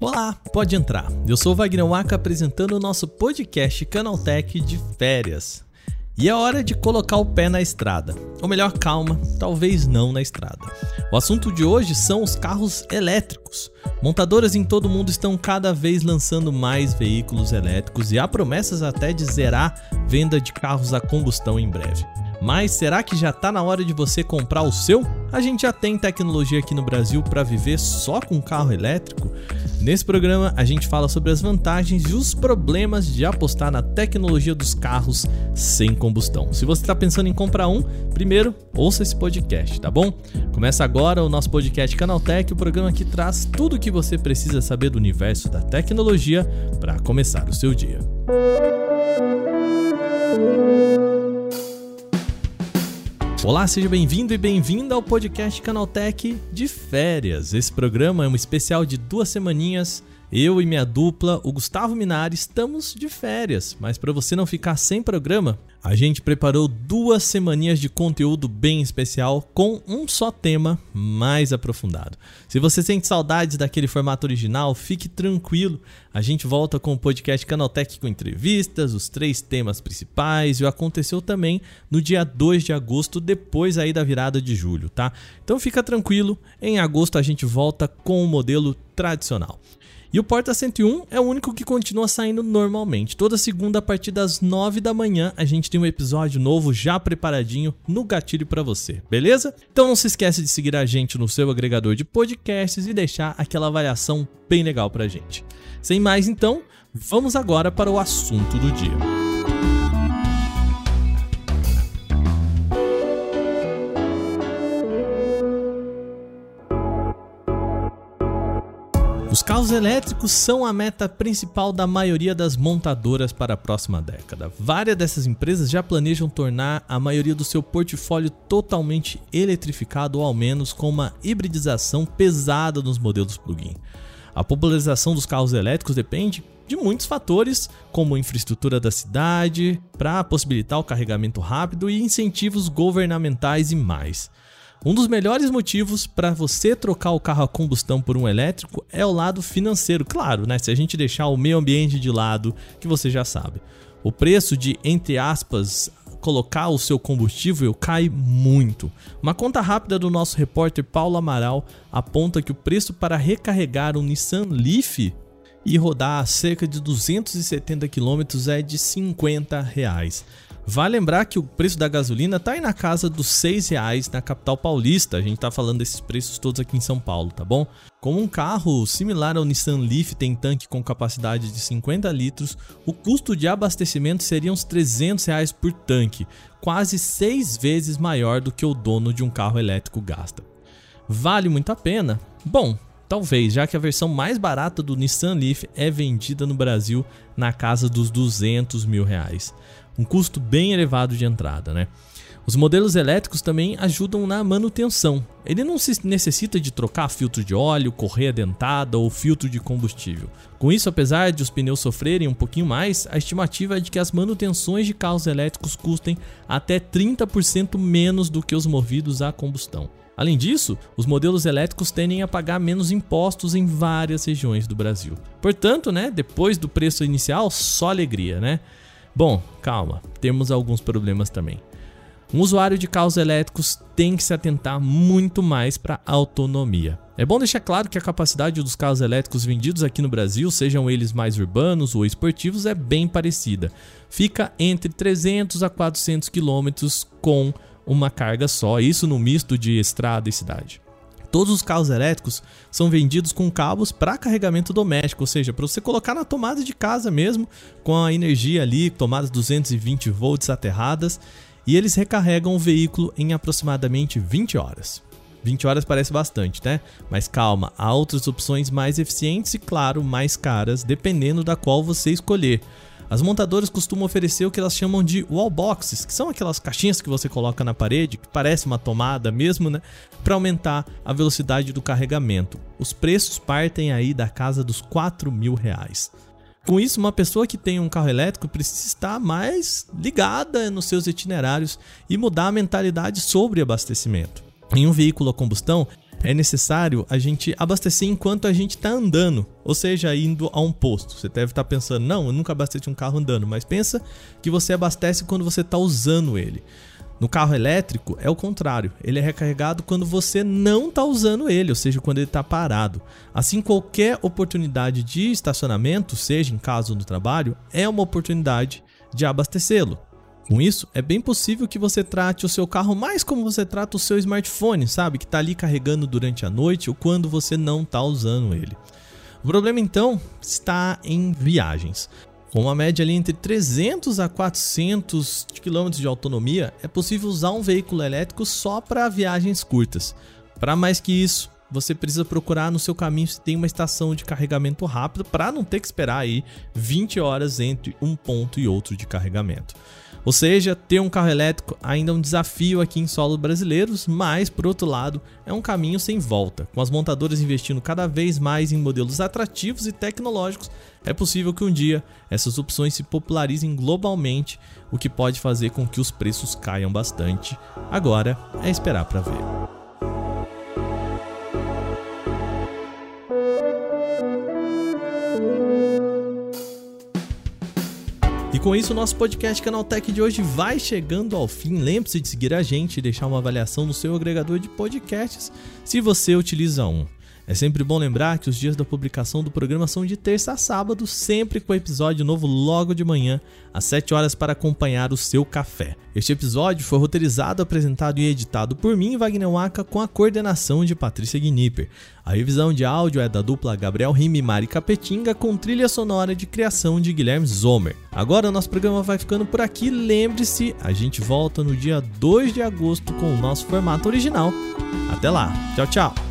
Olá, pode entrar. Eu sou o Wagner Waka apresentando o nosso podcast Canaltech de férias. E é hora de colocar o pé na estrada. Ou melhor, calma, talvez não na estrada. O assunto de hoje são os carros elétricos. Montadoras em todo o mundo estão cada vez lançando mais veículos elétricos e há promessas até de zerar venda de carros a combustão em breve. Mas será que já está na hora de você comprar o seu? A gente já tem tecnologia aqui no Brasil para viver só com carro elétrico? Nesse programa a gente fala sobre as vantagens e os problemas de apostar na tecnologia dos carros sem combustão. Se você está pensando em comprar um, primeiro ouça esse podcast, tá bom? Começa agora o nosso podcast Canaltech, o programa que traz tudo o que você precisa saber do universo da tecnologia para começar o seu dia. Olá, seja bem-vindo e bem-vinda ao podcast Canaltech de férias. Esse programa é um especial de duas semaninhas. Eu e minha dupla, o Gustavo Minari, estamos de férias, mas para você não ficar sem programa, a gente preparou duas semaninhas de conteúdo bem especial com um só tema mais aprofundado. Se você sente saudades daquele formato original, fique tranquilo. A gente volta com o podcast Canaltech com entrevistas, os três temas principais e o aconteceu também no dia 2 de agosto, depois aí da virada de julho, tá? Então fica tranquilo, em agosto a gente volta com o modelo tradicional. E o Porta 101 é o único que continua saindo normalmente. Toda segunda a partir das 9 da manhã a gente tem um episódio novo já preparadinho no gatilho para você, beleza? Então não se esquece de seguir a gente no seu agregador de podcasts e deixar aquela avaliação bem legal pra gente. Sem mais então, vamos agora para o assunto do dia. Os carros elétricos são a meta principal da maioria das montadoras para a próxima década. Várias dessas empresas já planejam tornar a maioria do seu portfólio totalmente eletrificado ou ao menos com uma hibridização pesada nos modelos plug-in. A popularização dos carros elétricos depende de muitos fatores, como infraestrutura da cidade, para possibilitar o carregamento rápido e incentivos governamentais e mais. Um dos melhores motivos para você trocar o carro a combustão por um elétrico é o lado financeiro, claro, né? Se a gente deixar o meio ambiente de lado, que você já sabe. O preço de, entre aspas, colocar o seu combustível cai muito. Uma conta rápida do nosso repórter Paulo Amaral aponta que o preço para recarregar um Nissan Leaf e rodar a cerca de 270 km é de 50 reais. Vale lembrar que o preço da gasolina está aí na casa dos 6 reais na capital paulista. A gente está falando desses preços todos aqui em São Paulo, tá bom? Como um carro similar ao Nissan Leaf tem tanque com capacidade de 50 litros, o custo de abastecimento seria uns 300 reais por tanque, quase 6 vezes maior do que o dono de um carro elétrico gasta. Vale muito a pena? Bom, Talvez, já que a versão mais barata do Nissan Leaf é vendida no Brasil na casa dos 200 mil reais um custo bem elevado de entrada, né? Os modelos elétricos também ajudam na manutenção. Ele não se necessita de trocar filtro de óleo, correia dentada ou filtro de combustível. Com isso, apesar de os pneus sofrerem um pouquinho mais, a estimativa é de que as manutenções de carros elétricos custem até 30% menos do que os movidos a combustão. Além disso, os modelos elétricos tendem a pagar menos impostos em várias regiões do Brasil. Portanto, né, depois do preço inicial, só alegria, né? Bom, calma, temos alguns problemas também. Um usuário de carros elétricos tem que se atentar muito mais para autonomia. É bom deixar claro que a capacidade dos carros elétricos vendidos aqui no Brasil, sejam eles mais urbanos ou esportivos, é bem parecida. Fica entre 300 a 400 quilômetros com uma carga só, isso no misto de estrada e cidade. Todos os carros elétricos são vendidos com cabos para carregamento doméstico, ou seja, para você colocar na tomada de casa mesmo, com a energia ali, tomadas 220 volts aterradas, e eles recarregam o veículo em aproximadamente 20 horas. 20 horas parece bastante, né? Mas calma, há outras opções mais eficientes e, claro, mais caras, dependendo da qual você escolher. As montadoras costumam oferecer o que elas chamam de wall boxes, que são aquelas caixinhas que você coloca na parede, que parece uma tomada mesmo, né? Para aumentar a velocidade do carregamento. Os preços partem aí da casa dos 4 mil reais. Com isso, uma pessoa que tem um carro elétrico precisa estar mais ligada nos seus itinerários e mudar a mentalidade sobre abastecimento. Em um veículo a combustão, é necessário a gente abastecer enquanto a gente está andando, ou seja, indo a um posto. Você deve estar tá pensando, não, eu nunca abasteci um carro andando, mas pensa que você abastece quando você está usando ele. No carro elétrico é o contrário, ele é recarregado quando você não está usando ele, ou seja, quando ele está parado. Assim, qualquer oportunidade de estacionamento, seja em casa ou no trabalho, é uma oportunidade de abastecê-lo. Com isso, é bem possível que você trate o seu carro mais como você trata o seu smartphone, sabe? Que está ali carregando durante a noite ou quando você não está usando ele. O problema então está em viagens. Com uma média ali entre 300 a 400 km de autonomia, é possível usar um veículo elétrico só para viagens curtas. Para mais que isso, você precisa procurar no seu caminho se tem uma estação de carregamento rápido para não ter que esperar aí 20 horas entre um ponto e outro de carregamento. Ou seja, ter um carro elétrico ainda é um desafio aqui em solos brasileiros, mas por outro lado, é um caminho sem volta. Com as montadoras investindo cada vez mais em modelos atrativos e tecnológicos, é possível que um dia essas opções se popularizem globalmente, o que pode fazer com que os preços caiam bastante. Agora é esperar para ver. Com isso, o nosso podcast Canaltech de hoje vai chegando ao fim. Lembre-se de seguir a gente e deixar uma avaliação no seu agregador de podcasts se você utiliza um. É sempre bom lembrar que os dias da publicação do programa são de terça a sábado, sempre com episódio novo logo de manhã, às 7 horas, para acompanhar o seu café. Este episódio foi roteirizado, apresentado e editado por mim, Wagner Waka, com a coordenação de Patrícia Gnipper. A revisão de áudio é da dupla Gabriel Rime e Mari Capetinga, com trilha sonora de criação de Guilherme Zomer. Agora o nosso programa vai ficando por aqui. Lembre-se, a gente volta no dia 2 de agosto com o nosso formato original. Até lá, tchau, tchau!